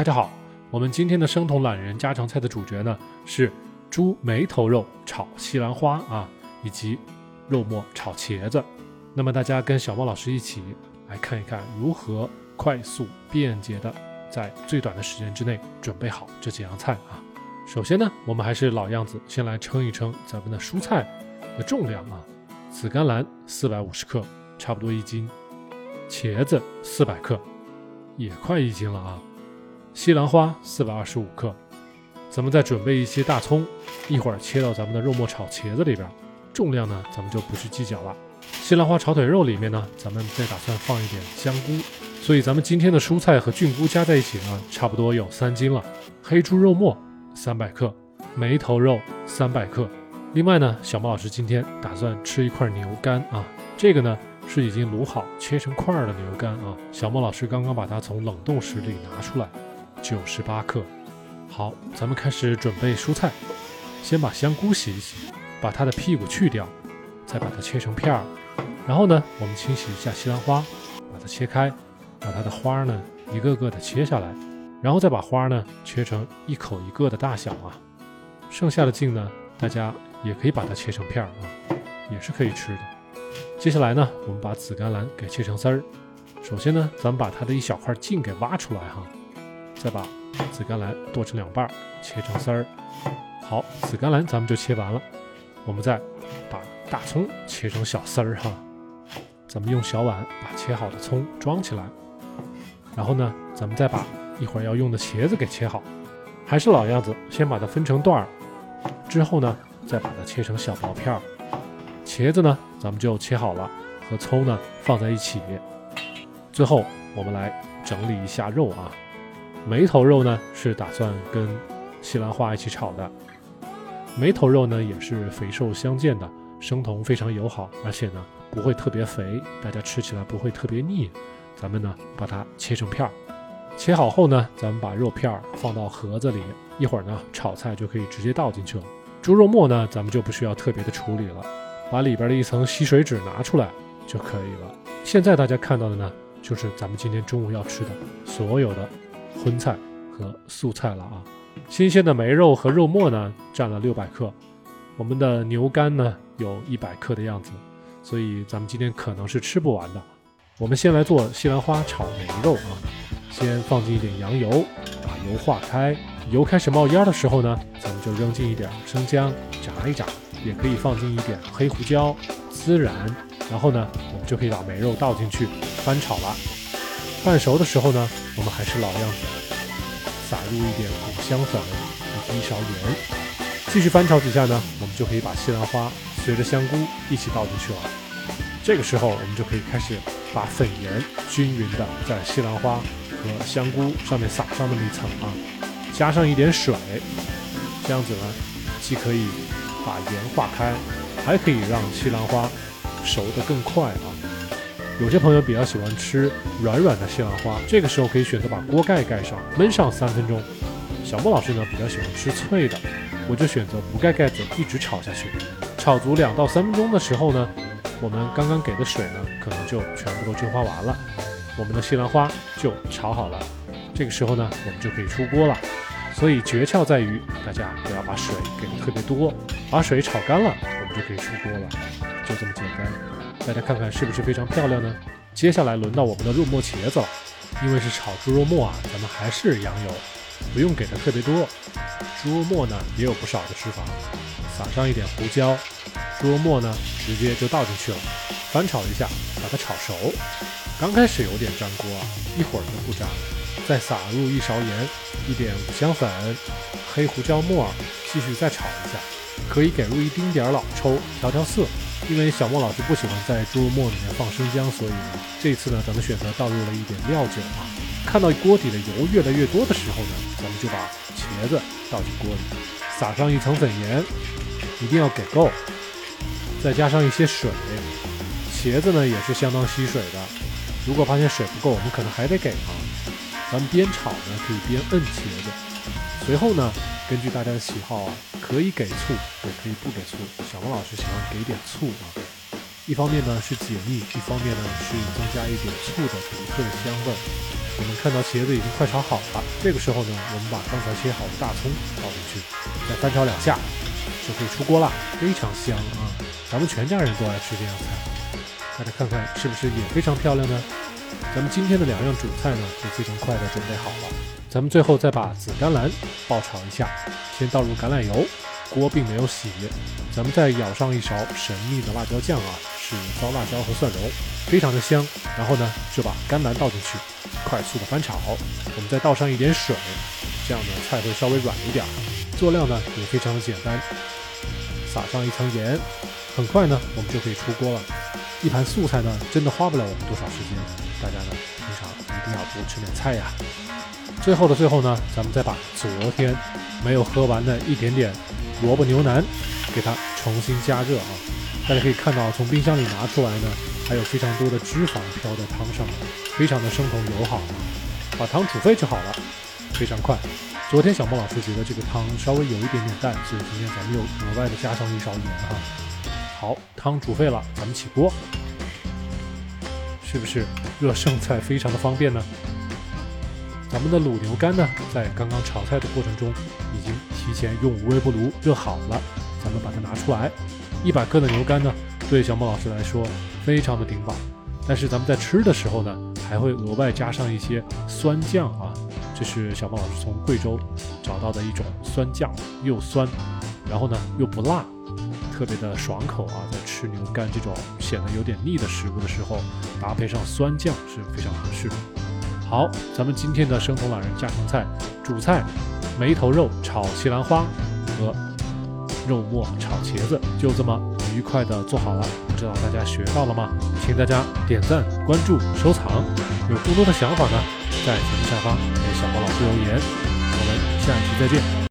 大家好，我们今天的生酮懒人家常菜的主角呢是猪眉头肉炒西兰花啊，以及肉末炒茄子。那么大家跟小猫老师一起来看一看如何快速便捷的在最短的时间之内准备好这几样菜啊。首先呢，我们还是老样子，先来称一称咱们的蔬菜的重量啊。紫甘蓝四百五十克，差不多一斤；茄子四百克，也快一斤了啊。西兰花四百二十五克，咱们再准备一些大葱，一会儿切到咱们的肉末炒茄子里边。重量呢，咱们就不去计较了。西兰花炒腿肉里面呢，咱们再打算放一点香菇，所以咱们今天的蔬菜和菌菇加在一起呢，差不多有三斤了。黑猪肉末三百克，梅头肉三百克。另外呢，小猫老师今天打算吃一块牛肝啊，这个呢是已经卤好切成块的牛肝啊。小猫老师刚刚把它从冷冻室里拿出来，九十八克。好，咱们开始准备蔬菜，先把香菇洗一洗，把它的屁股去掉，再把它切成片儿。然后呢，我们清洗一下西兰花，把它切开，把它的花呢一个个的切下来，然后再把花呢切成一口一个的大小啊。剩下的茎呢，大家。也可以把它切成片儿啊，也是可以吃的。接下来呢，我们把紫甘蓝给切成丝儿。首先呢，咱们把它的一小块茎给挖出来哈，再把紫甘蓝剁成两半，切成丝儿。好，紫甘蓝咱们就切完了。我们再把大葱切成小丝儿哈，咱们用小碗把切好的葱装起来。然后呢，咱们再把一会儿要用的茄子给切好。还是老样子，先把它分成段儿，之后呢。再把它切成小薄片儿，茄子呢，咱们就切好了，和葱呢放在一起。最后我们来整理一下肉啊，梅头肉呢是打算跟西兰花一起炒的。梅头肉呢也是肥瘦相间的，生酮非常友好，而且呢不会特别肥，大家吃起来不会特别腻。咱们呢把它切成片儿，切好后呢，咱们把肉片儿放到盒子里，一会儿呢炒菜就可以直接倒进去了。猪肉末呢，咱们就不需要特别的处理了，把里边的一层吸水纸拿出来就可以了。现在大家看到的呢，就是咱们今天中午要吃的所有的荤菜和素菜了啊。新鲜的梅肉和肉末呢，占了六百克，我们的牛肝呢有一百克的样子，所以咱们今天可能是吃不完的。我们先来做西兰花炒梅肉啊，先放进一点羊油，把油化开。油开始冒烟的时候呢，咱们就扔进一点生姜，炸一炸，也可以放进一点黑胡椒、孜然，然后呢，我们就可以把梅肉倒进去翻炒了。半熟的时候呢，我们还是老样子，撒入一点五香粉以及一勺盐，继续翻炒几下呢，我们就可以把西兰花随着香菇一起倒进去了。这个时候，我们就可以开始把粉盐均匀的在西兰花和香菇上面撒上那么一层啊。加上一点水，这样子呢，既可以把盐化开，还可以让西兰花熟得更快啊。有些朋友比较喜欢吃软软的西兰花，这个时候可以选择把锅盖盖上，焖上三分钟。小莫老师呢比较喜欢吃脆的，我就选择不盖盖子，一直炒下去。炒足两到三分钟的时候呢，我们刚刚给的水呢可能就全部都蒸发完了，我们的西兰花就炒好了。这个时候呢，我们就可以出锅了。所以诀窍在于，大家不要把水给的特别多，把水炒干了，我们就可以出锅了，就这么简单。大家看看是不是非常漂亮呢？接下来轮到我们的肉末茄子了，因为是炒猪肉末啊，咱们还是羊油，不用给的特别多。猪肉末呢也有不少的脂肪，撒上一点胡椒，猪肉末呢直接就倒进去了，翻炒一下，把它炒熟。刚开始有点粘锅啊，一会儿就不粘了。再撒入一勺盐，一点五香粉，黑胡椒末，继续再炒一下。可以给入一丁点儿老抽调调色。因为小莫老师不喜欢在猪肉末里面放生姜，所以呢，这次呢，咱们选择倒入了一点料酒啊。看到锅底的油越来越多的时候呢，咱们就把茄子倒进锅里，撒上一层粉盐，一定要给够。再加上一些水，茄子呢也是相当吸水的。如果发现水不够，我们可能还得给啊。咱们边炒呢，可以边摁茄子。随后呢，根据大家的喜好啊，可以给醋，也可以不给醋。小王老师喜欢给点醋啊，一方面呢是解腻，一方面呢是增加一点醋的独特的香味。我们看到茄子已经快炒好了，这个时候呢，我们把刚才切好的大葱倒进去，再翻炒两下，就可以出锅了，非常香啊！咱们全家人都爱吃这样菜，大家看看是不是也非常漂亮呢？咱们今天的两样主菜呢，就非常快的准备好了。咱们最后再把紫甘蓝爆炒一下，先倒入橄榄油，锅并没有洗，咱们再舀上一勺神秘的辣椒酱啊，是糟辣椒和蒜蓉，非常的香。然后呢，就把甘蓝倒进去，快速的翻炒。我们再倒上一点水，这样呢菜会稍微软一点。做料呢也非常的简单，撒上一层盐，很快呢我们就可以出锅了。一盘素菜呢，真的花不了我们多少时间。大家呢，平常一定要多吃点菜呀。最后的最后呢，咱们再把昨天没有喝完的一点点萝卜牛腩，给它重新加热啊。大家可以看到，从冰箱里拿出来呢，还有非常多的脂肪飘在汤上，非常的生酮友好啊。把汤煮沸就好了，非常快。昨天小莫老师觉得这个汤稍微有一点点淡，所以今天咱们又额外的加上一勺盐哈。好，汤煮沸了，咱们起锅。是不是热剩菜非常的方便呢？咱们的卤牛肝呢，在刚刚炒菜的过程中，已经提前用微波炉热好了。咱们把它拿出来，一百克的牛肝呢，对小莫老师来说非常的顶饱。但是咱们在吃的时候呢，还会额外加上一些酸酱啊，这是小莫老师从贵州找到的一种酸酱，又酸，然后呢又不辣。特别的爽口啊，在吃牛肝这种显得有点腻的食物的时候，搭配上酸酱是非常合适的。好，咱们今天的生酮老人家常菜主菜梅头肉炒西兰花和肉末炒茄子就这么愉快的做好了。不知道大家学到了吗？请大家点赞、关注、收藏。有更多的想法呢，在节目下方给小包老师留言。我们下一期再见。